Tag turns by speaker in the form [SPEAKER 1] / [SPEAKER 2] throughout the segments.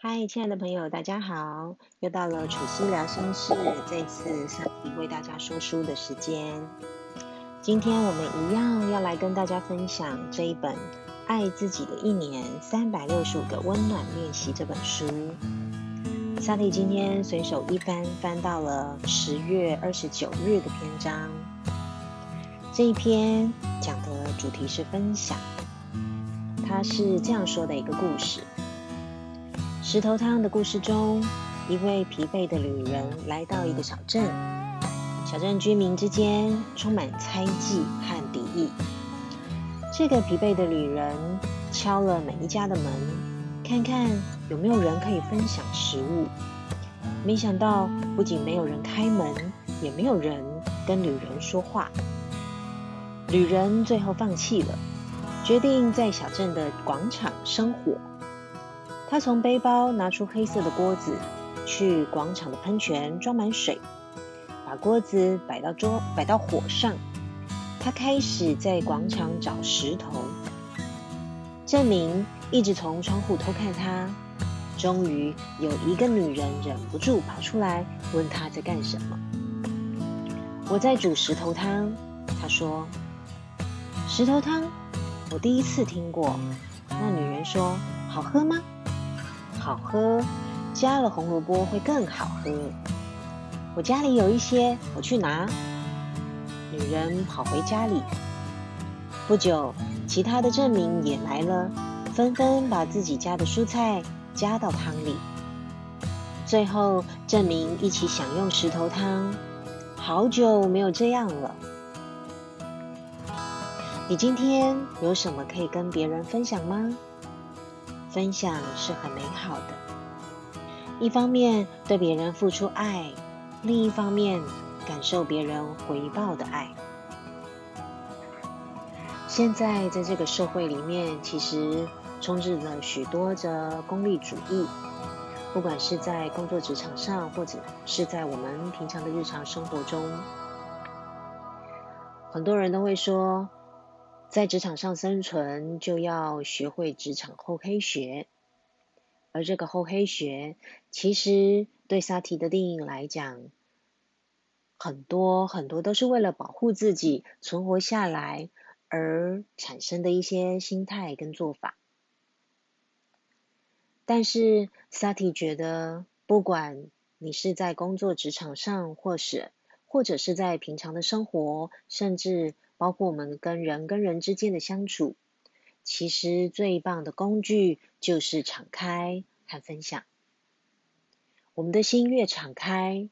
[SPEAKER 1] 嗨，亲爱的朋友，大家好！又到了楚西聊心事，这次上帝为大家说书的时间。今天我们一样要来跟大家分享这一本《爱自己的一年三百六十五个温暖练习》这本书。萨蒂今天随手一翻，翻到了十月二十九日的篇章。这一篇讲的主题是分享。他是这样说的一个故事：石头汤的故事中，一位疲惫的旅人来到一个小镇，小镇居民之间充满猜忌和敌意。这个疲惫的旅人敲了每一家的门，看看有没有人可以分享食物。没想到，不仅没有人开门，也没有人跟旅人说话。旅人最后放弃了，决定在小镇的广场生火。他从背包拿出黑色的锅子，去广场的喷泉装满水，把锅子摆到桌摆到火上。他开始在广场找石头。镇民一直从窗户偷看他。终于有一个女人忍不住跑出来，问他在干什么。我在煮石头汤，他说。石头汤，我第一次听过。那女人说：“好喝吗？”“好喝，加了红萝卜会更好喝。”我家里有一些，我去拿。女人跑回家里。不久，其他的镇民也来了，纷纷把自己家的蔬菜加到汤里。最后，镇民一起享用石头汤。好久没有这样了。你今天有什么可以跟别人分享吗？分享是很美好的，一方面对别人付出爱，另一方面感受别人回报的爱。现在在这个社会里面，其实充斥着许多的功利主义，不管是在工作职场上，或者是在我们平常的日常生活中，很多人都会说。在职场上生存，就要学会职场厚黑学。而这个厚黑学，其实对萨提的定义来讲，很多很多都是为了保护自己存活下来而产生的一些心态跟做法。但是萨提觉得，不管你是在工作职场上，或是或者是在平常的生活，甚至包括我们跟人跟人之间的相处，其实最棒的工具就是敞开和分享。我们的心越敞开，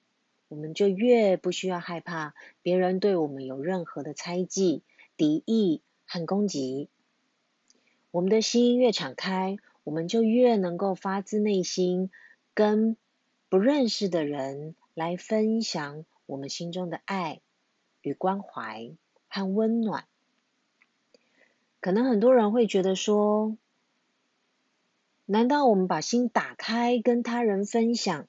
[SPEAKER 1] 我们就越不需要害怕别人对我们有任何的猜忌、敌意和攻击。我们的心越敞开，我们就越能够发自内心跟不认识的人来分享我们心中的爱与关怀。和温暖，可能很多人会觉得说：难道我们把心打开跟他人分享，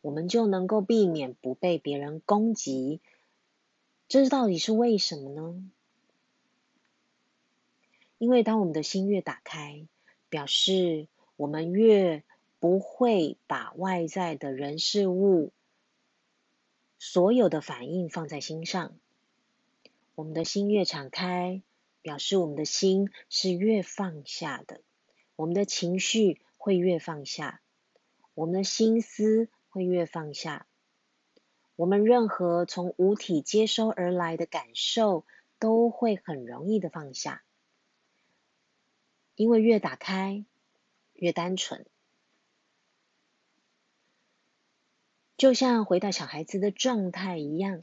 [SPEAKER 1] 我们就能够避免不被别人攻击？这到底是为什么呢？因为当我们的心越打开，表示我们越不会把外在的人事物所有的反应放在心上。我们的心越敞开，表示我们的心是越放下的，我们的情绪会越放下，我们的心思会越放下，我们任何从五体接收而来的感受都会很容易的放下，因为越打开，越单纯，就像回到小孩子的状态一样。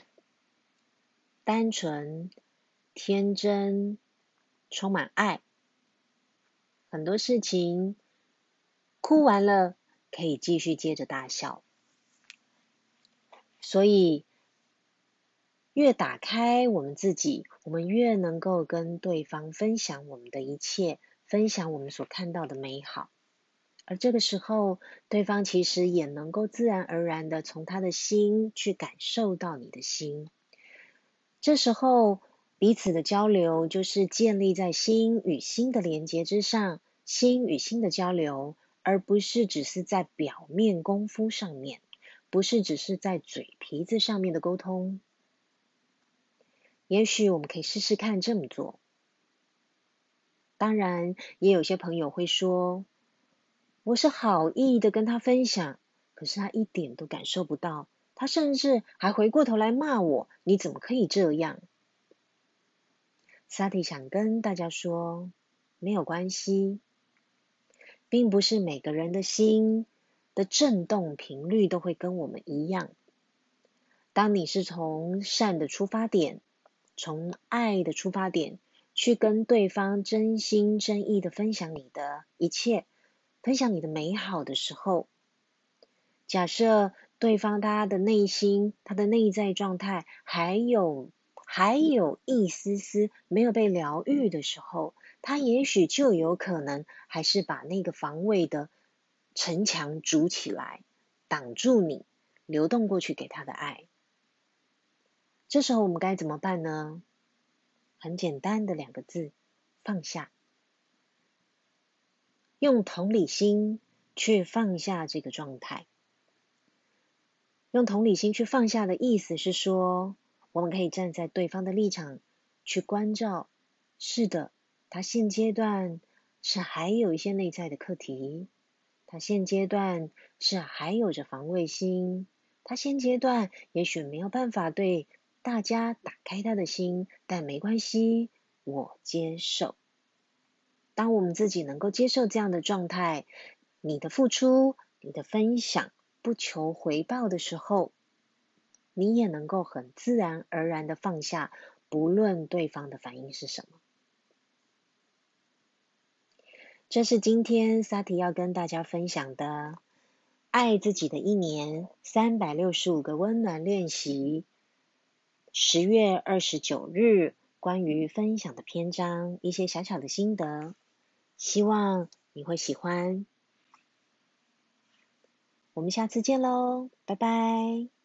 [SPEAKER 1] 单纯、天真、充满爱，很多事情哭完了可以继续接着大笑。所以，越打开我们自己，我们越能够跟对方分享我们的一切，分享我们所看到的美好。而这个时候，对方其实也能够自然而然的从他的心去感受到你的心。这时候，彼此的交流就是建立在心与心的连接之上，心与心的交流，而不是只是在表面功夫上面，不是只是在嘴皮子上面的沟通。也许我们可以试试看这么做。当然，也有些朋友会说，我是好意的跟他分享，可是他一点都感受不到，他甚至还回过头来骂我：“你怎么可以这样？”萨提想跟大家说，没有关系，并不是每个人的心的震动频率都会跟我们一样。当你是从善的出发点，从爱的出发点。去跟对方真心真意的分享你的一切，分享你的美好的时候，假设对方他的内心、他的内在状态还有还有一丝丝没有被疗愈的时候，他也许就有可能还是把那个防卫的城墙筑起来，挡住你流动过去给他的爱。这时候我们该怎么办呢？很简单的两个字，放下。用同理心去放下这个状态。用同理心去放下的意思是说，我们可以站在对方的立场去关照。是的，他现阶段是还有一些内在的课题，他现阶段是还有着防卫心，他现阶段也许没有办法对。大家打开他的心，但没关系，我接受。当我们自己能够接受这样的状态，你的付出、你的分享不求回报的时候，你也能够很自然而然的放下，不论对方的反应是什么。这是今天萨提要跟大家分享的爱自己的一年三百六十五个温暖练习。十月二十九日，关于分享的篇章，一些小小的心得，希望你会喜欢。我们下次见喽，拜拜。